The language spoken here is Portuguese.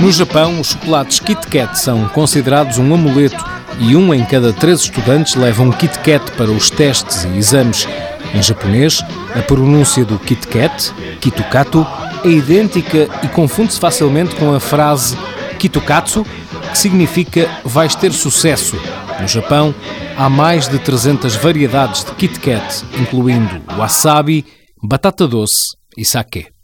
No Japão, os chocolates Kit Kat são considerados um amuleto e um em cada três estudantes leva um Kit Kat para os testes e exames. Em japonês, a pronúncia do Kit Kat, Kitukato, é idêntica e confunde-se facilmente com a frase Kitukatsu, que significa vais ter sucesso. No Japão, há mais de 300 variedades de Kit Kat, incluindo wasabi, batata doce e sake.